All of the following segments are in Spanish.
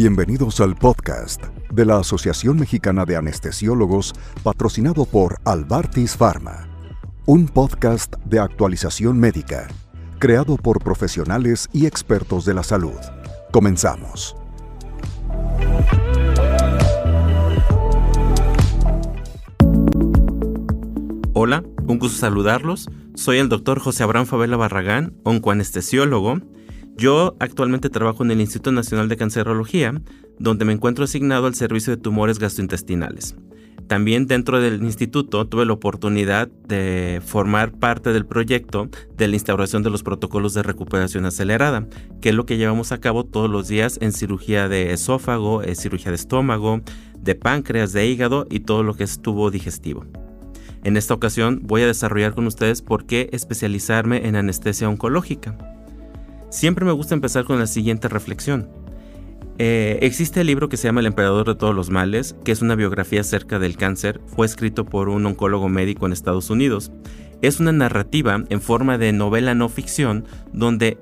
Bienvenidos al podcast de la Asociación Mexicana de Anestesiólogos patrocinado por Albartis Pharma, un podcast de actualización médica creado por profesionales y expertos de la salud. Comenzamos. Hola, un gusto saludarlos. Soy el doctor José Abraham Favela Barragán, oncoanestesiólogo. Yo actualmente trabajo en el Instituto Nacional de Cancerología, donde me encuentro asignado al servicio de tumores gastrointestinales. También dentro del instituto tuve la oportunidad de formar parte del proyecto de la instauración de los protocolos de recuperación acelerada, que es lo que llevamos a cabo todos los días en cirugía de esófago, en cirugía de estómago, de páncreas, de hígado y todo lo que es tubo digestivo. En esta ocasión voy a desarrollar con ustedes por qué especializarme en anestesia oncológica. Siempre me gusta empezar con la siguiente reflexión. Eh, existe el libro que se llama El Emperador de todos los males, que es una biografía acerca del cáncer, fue escrito por un oncólogo médico en Estados Unidos. Es una narrativa en forma de novela no ficción donde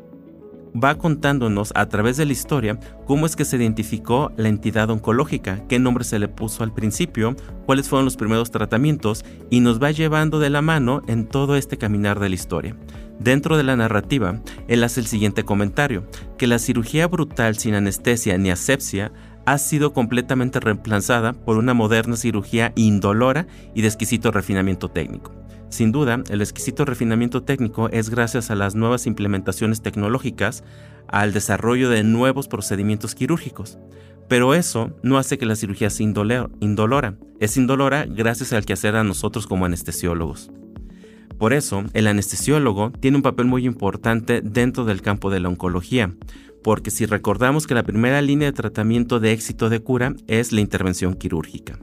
va contándonos a través de la historia cómo es que se identificó la entidad oncológica, qué nombre se le puso al principio, cuáles fueron los primeros tratamientos y nos va llevando de la mano en todo este caminar de la historia. Dentro de la narrativa, él hace el siguiente comentario, que la cirugía brutal sin anestesia ni asepsia ha sido completamente reemplazada por una moderna cirugía indolora y de exquisito refinamiento técnico. Sin duda, el exquisito refinamiento técnico es gracias a las nuevas implementaciones tecnológicas, al desarrollo de nuevos procedimientos quirúrgicos. Pero eso no hace que la cirugía sea indolora. Es indolora gracias al quehacer a nosotros como anestesiólogos. Por eso, el anestesiólogo tiene un papel muy importante dentro del campo de la oncología, porque si recordamos que la primera línea de tratamiento de éxito de cura es la intervención quirúrgica.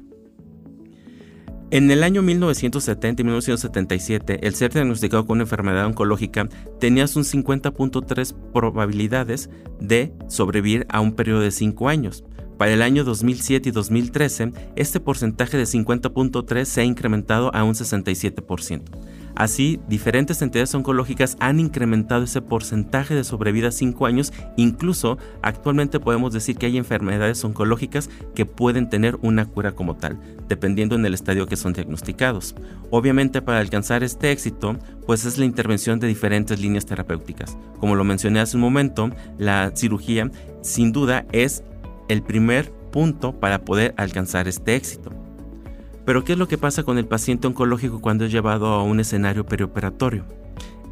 En el año 1970 y 1977, el ser diagnosticado con una enfermedad oncológica tenías un 50.3 probabilidades de sobrevivir a un periodo de 5 años. Para el año 2007 y 2013, este porcentaje de 50.3 se ha incrementado a un 67%. Así, diferentes entidades oncológicas han incrementado ese porcentaje de sobrevida a 5 años. Incluso actualmente podemos decir que hay enfermedades oncológicas que pueden tener una cura como tal, dependiendo en el estadio que son diagnosticados. Obviamente para alcanzar este éxito, pues es la intervención de diferentes líneas terapéuticas. Como lo mencioné hace un momento, la cirugía sin duda es el primer punto para poder alcanzar este éxito. Pero ¿qué es lo que pasa con el paciente oncológico cuando es llevado a un escenario perioperatorio?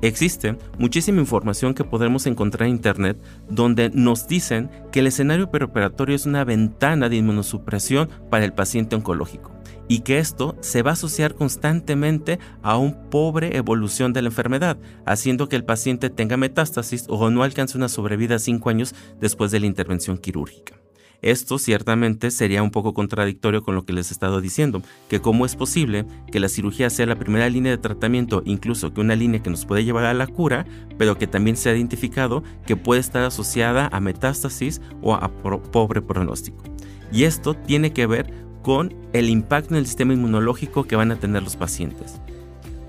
Existe muchísima información que podremos encontrar en Internet donde nos dicen que el escenario perioperatorio es una ventana de inmunosupresión para el paciente oncológico y que esto se va a asociar constantemente a una pobre evolución de la enfermedad, haciendo que el paciente tenga metástasis o no alcance una sobrevida a 5 años después de la intervención quirúrgica. Esto ciertamente sería un poco contradictorio con lo que les he estado diciendo, que cómo es posible que la cirugía sea la primera línea de tratamiento, incluso que una línea que nos puede llevar a la cura, pero que también se ha identificado que puede estar asociada a metástasis o a pobre pronóstico. Y esto tiene que ver con el impacto en el sistema inmunológico que van a tener los pacientes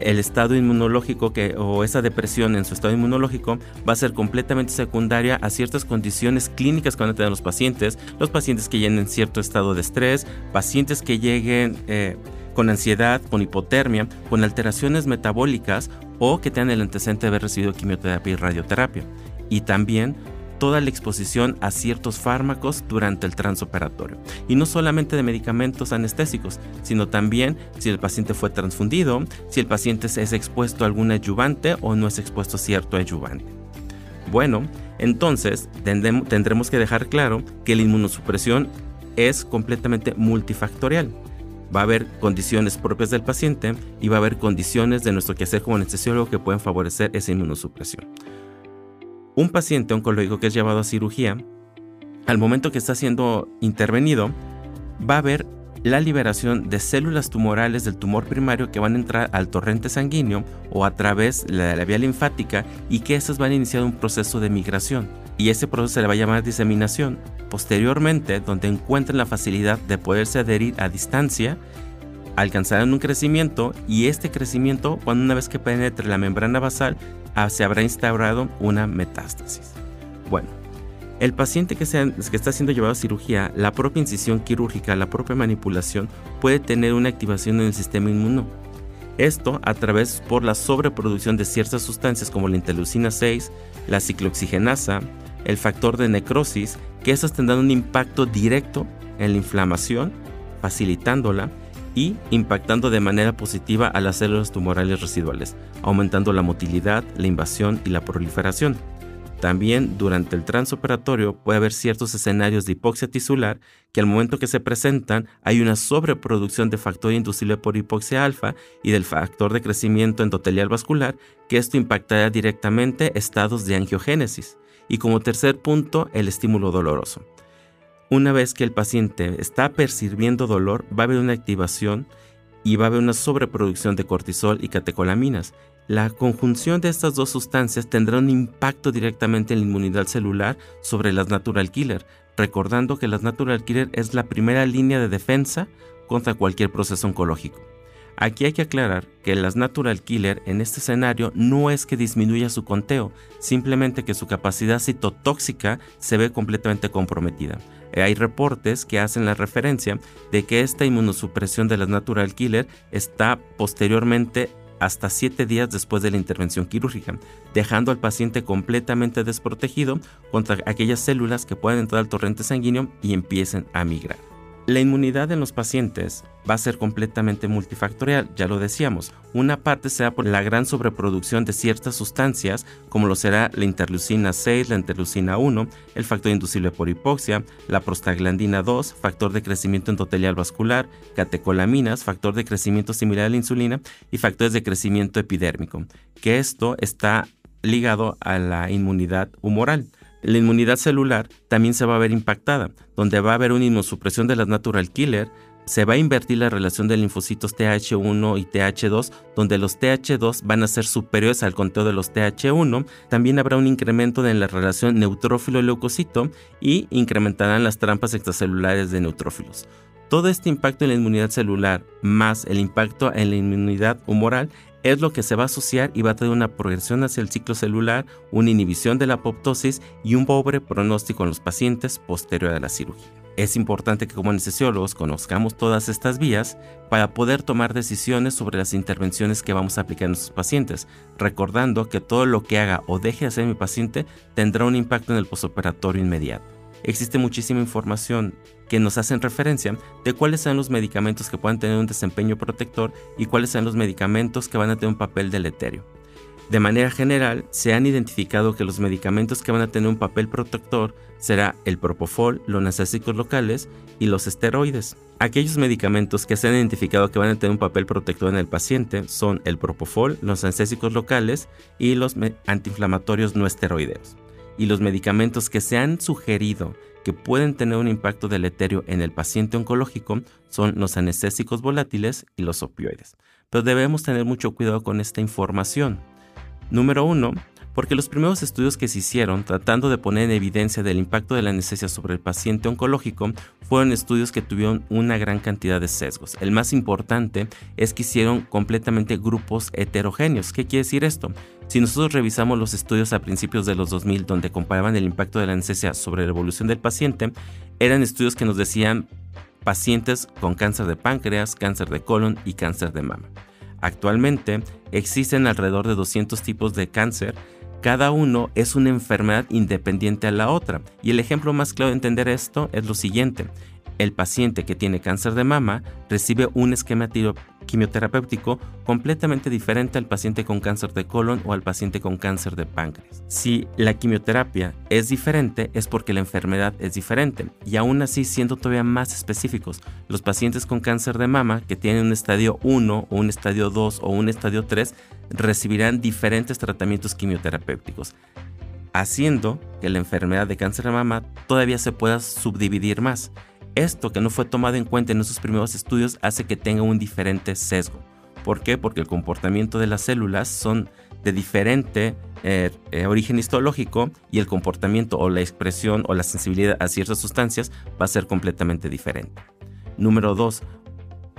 el estado inmunológico que, o esa depresión en su estado inmunológico va a ser completamente secundaria a ciertas condiciones clínicas que van a tener los pacientes, los pacientes que lleguen en cierto estado de estrés, pacientes que lleguen eh, con ansiedad, con hipotermia, con alteraciones metabólicas o que tengan el antecedente de haber recibido quimioterapia y radioterapia. Y también toda la exposición a ciertos fármacos durante el transoperatorio. Y no solamente de medicamentos anestésicos, sino también si el paciente fue transfundido, si el paciente es expuesto a algún ayudante o no es expuesto a cierto ayudante. Bueno, entonces tendremos que dejar claro que la inmunosupresión es completamente multifactorial. Va a haber condiciones propias del paciente y va a haber condiciones de nuestro quehacer como anestesiólogo que pueden favorecer esa inmunosupresión. Un paciente oncológico que es llevado a cirugía, al momento que está siendo intervenido, va a haber la liberación de células tumorales del tumor primario que van a entrar al torrente sanguíneo o a través de la vía linfática y que esas van a iniciar un proceso de migración. Y ese proceso se le va a llamar diseminación. Posteriormente, donde encuentren la facilidad de poderse adherir a distancia, alcanzarán un crecimiento y este crecimiento, cuando una vez que penetre la membrana basal, se habrá instaurado una metástasis. Bueno, El paciente que, que, está siendo llevado a cirugía, la propia incisión quirúrgica, la propia manipulación, puede tener una activación en el sistema inmuno. Esto a través por la sobreproducción de ciertas sustancias como la interleucina 6, la ciclooxigenasa, el factor de necrosis, que esas tendrán un impacto directo en la inflamación, facilitándola y impactando de manera positiva a las células tumorales residuales, aumentando la motilidad, la invasión y la proliferación. También durante el transoperatorio puede haber ciertos escenarios de hipoxia tisular que al momento que se presentan hay una sobreproducción de factor inducible por hipoxia alfa y del factor de crecimiento endotelial vascular que esto impactará directamente estados de angiogénesis. Y como tercer punto, el estímulo doloroso. Una vez que el paciente está percibiendo dolor, va a haber una activación y va a haber una sobreproducción de cortisol y catecolaminas. La conjunción de estas dos sustancias tendrá un impacto directamente en la inmunidad celular sobre las natural killer, recordando que las natural killer es la primera línea de defensa contra cualquier proceso oncológico. Aquí hay que aclarar que las natural killer en este escenario no es que disminuya su conteo, simplemente que su capacidad citotóxica se ve completamente comprometida. Hay reportes que hacen la referencia de que esta inmunosupresión de las natural killer está posteriormente hasta 7 días después de la intervención quirúrgica, dejando al paciente completamente desprotegido contra aquellas células que pueden entrar al torrente sanguíneo y empiecen a migrar. La inmunidad en los pacientes va a ser completamente multifactorial, ya lo decíamos. Una parte será por la gran sobreproducción de ciertas sustancias, como lo será la interleucina 6, la interleucina 1, el factor inducible por hipoxia, la prostaglandina 2, factor de crecimiento endotelial vascular, catecolaminas, factor de crecimiento similar a la insulina y factores de crecimiento epidérmico, que esto está ligado a la inmunidad humoral. La inmunidad celular también se va a ver impactada, donde va a haber una inmunosupresión de las natural killer, se va a invertir la relación de linfocitos TH1 y TH2, donde los TH2 van a ser superiores al conteo de los TH1. También habrá un incremento en la relación neutrófilo-leucocito y incrementarán las trampas extracelulares de neutrófilos. Todo este impacto en la inmunidad celular más el impacto en la inmunidad humoral es lo que se va a asociar y va a tener una progresión hacia el ciclo celular, una inhibición de la apoptosis y un pobre pronóstico en los pacientes posterior a la cirugía. Es importante que como anestesiólogos conozcamos todas estas vías para poder tomar decisiones sobre las intervenciones que vamos a aplicar en nuestros pacientes, recordando que todo lo que haga o deje de hacer mi paciente tendrá un impacto en el posoperatorio inmediato existe muchísima información que nos hacen referencia de cuáles son los medicamentos que pueden tener un desempeño protector y cuáles son los medicamentos que van a tener un papel deleterio. De manera general, se han identificado que los medicamentos que van a tener un papel protector será el propofol, los analgésicos locales y los esteroides. Aquellos medicamentos que se han identificado que van a tener un papel protector en el paciente son el propofol, los analgésicos locales y los antiinflamatorios no esteroideos y los medicamentos que se han sugerido que pueden tener un impacto deleterio en el paciente oncológico son los anestésicos volátiles y los opioides. Pero debemos tener mucho cuidado con esta información. Número uno, porque los primeros estudios que se hicieron tratando de poner en evidencia del impacto de la anestesia sobre el paciente oncológico fueron estudios que tuvieron una gran cantidad de sesgos. El más importante es que hicieron completamente grupos heterogéneos. ¿Qué quiere decir esto? Si nosotros revisamos los estudios a principios de los 2000 donde comparaban el impacto de la anestesia sobre la evolución del paciente, eran estudios que nos decían pacientes con cáncer de páncreas, cáncer de colon y cáncer de mama. Actualmente existen alrededor de 200 tipos de cáncer cada uno es una enfermedad independiente a la otra. Y el ejemplo más claro de entender esto es lo siguiente. El paciente que tiene cáncer de mama recibe un esquema quimioterapéutico completamente diferente al paciente con cáncer de colon o al paciente con cáncer de páncreas. Si la quimioterapia es diferente es porque la enfermedad es diferente y aún así siendo todavía más específicos, los pacientes con cáncer de mama que tienen un estadio 1 o un estadio 2 o un estadio 3 recibirán diferentes tratamientos quimioterapéuticos haciendo que la enfermedad de cáncer de mama todavía se pueda subdividir más. Esto que no fue tomado en cuenta en esos primeros estudios hace que tenga un diferente sesgo. ¿Por qué? Porque el comportamiento de las células son de diferente eh, eh, origen histológico y el comportamiento o la expresión o la sensibilidad a ciertas sustancias va a ser completamente diferente. Número 2.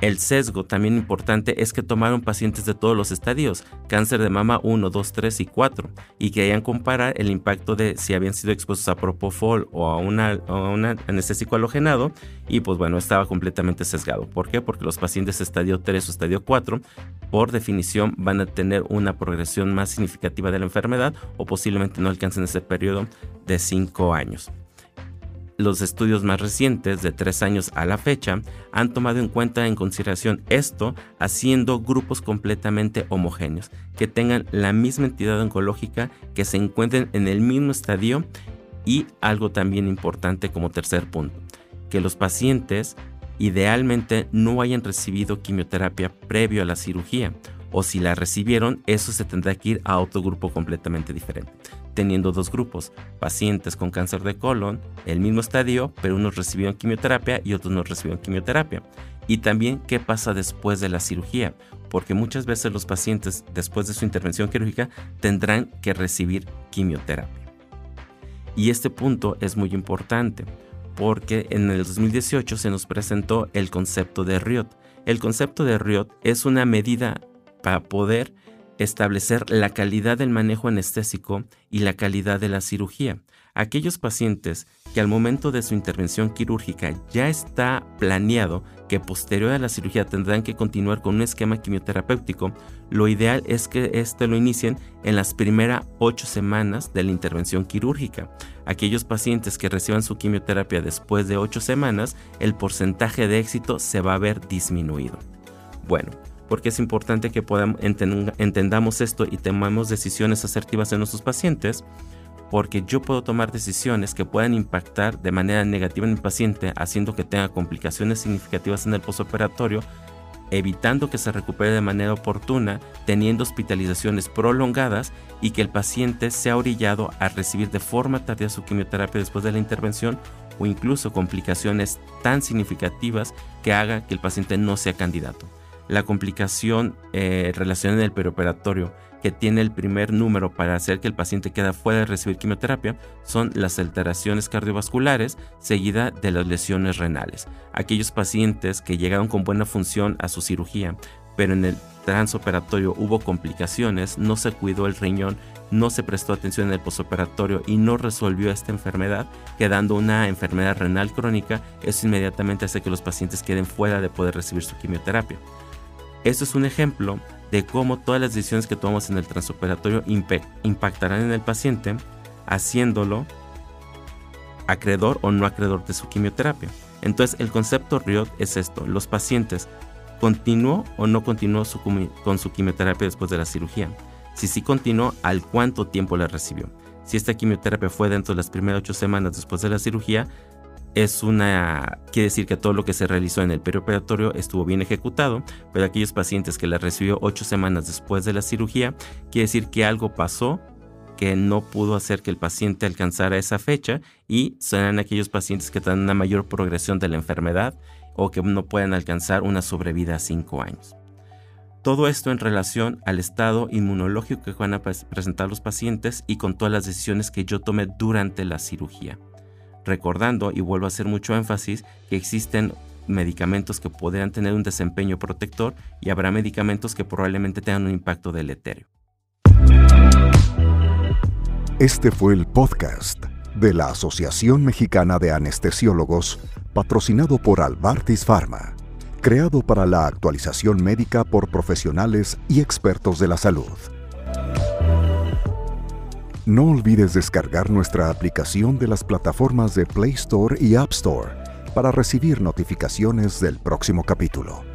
El sesgo también importante es que tomaron pacientes de todos los estadios, cáncer de mama 1, 2, 3 y 4, y querían comparar el impacto de si habían sido expuestos a propofol o a, un anestésico halogenado, y pues bueno, estaba completamente sesgado. ¿Por qué? Porque los pacientes estadio 3 o estadio 4, por definición, van a tener una progresión más significativa de la enfermedad o posiblemente no alcancen ese periodo de 5 años los estudios más recientes, de tres años a la fecha, han tomado en cuenta en consideración esto haciendo grupos completamente homogéneos, que tengan la misma entidad oncológica, que se encuentren en el mismo estadio y algo también importante como tercer punto, que los pacientes idealmente no hayan recibido quimioterapia previo a la cirugía o si la recibieron, eso se tendrá que ir a otro grupo completamente diferente teniendo dos grupos, pacientes con cáncer de colon, el mismo estadio, pero unos recibieron quimioterapia y otros no recibieron quimioterapia. Y también qué pasa después de la cirugía, porque muchas veces los pacientes después de su intervención quirúrgica tendrán que recibir quimioterapia. Y este punto es muy importante, porque en el 2018 se nos presentó el concepto de RIOT. El concepto de RIOT es una medida para poder establecer la calidad del manejo anestésico y la calidad de la cirugía. Aquellos pacientes que al momento de su intervención quirúrgica ya está planeado que posterior a la cirugía tendrán que continuar con un esquema quimioterapéutico, lo ideal es que este lo inicien en las primeras ocho semanas de la intervención quirúrgica. Aquellos pacientes que reciban su quimioterapia después de ocho semanas, el porcentaje de éxito se va a ver disminuido. Bueno, porque es importante que podamos, entendamos esto y tomemos decisiones asertivas en nuestros pacientes, porque yo puedo tomar decisiones que puedan impactar de manera negativa en el paciente, haciendo que tenga complicaciones significativas en el postoperatorio, evitando que se recupere de manera oportuna, teniendo hospitalizaciones prolongadas y que el paciente sea orillado a recibir de forma tardía su quimioterapia después de la intervención o incluso complicaciones tan significativas que haga que el paciente no sea candidato la complicación eh, relacionada en el perioperatorio que tiene el primer número para hacer que el paciente quede fuera de recibir quimioterapia son las alteraciones cardiovasculares seguida de las lesiones renales. Aquellos pacientes que llegaron con buena función a su cirugía, pero en el transoperatorio hubo complicaciones, no se cuidó el riñón, no se prestó atención en el posoperatorio y no resolvió esta enfermedad, quedando una enfermedad renal crónica, eso inmediatamente hace que los pacientes queden fuera de poder recibir su quimioterapia. Esto es un ejemplo de cómo todas las decisiones que tomamos en el transoperatorio impactarán en el paciente, haciéndolo acreedor o no acreedor de su quimioterapia. Entonces, el concepto RIOT es esto: los pacientes continuó o no continuó con su quimioterapia después de la cirugía. Si sí continuó, ¿al cuánto tiempo la recibió? Si esta quimioterapia fue dentro de las primeras ocho semanas después de la cirugía, es una quiere decir que todo lo que se realizó en el perioperatorio estuvo bien ejecutado, pero aquellos pacientes que la recibió ocho semanas después de la cirugía, quiere decir que algo pasó que no pudo hacer que el paciente alcanzara esa fecha y serán aquellos pacientes que tienen una mayor progresión de la enfermedad o que no pueden alcanzar una sobrevida a cinco años. Todo esto en relación al estado inmunológico que van a presentar los pacientes y con todas las decisiones que yo tomé durante la cirugía recordando, y vuelvo a hacer mucho énfasis, que existen medicamentos que podrían tener un desempeño protector y habrá medicamentos que probablemente tengan un impacto deleterio. Este fue el podcast de la Asociación Mexicana de Anestesiólogos, patrocinado por Albartis Pharma, creado para la actualización médica por profesionales y expertos de la salud. No olvides descargar nuestra aplicación de las plataformas de Play Store y App Store para recibir notificaciones del próximo capítulo.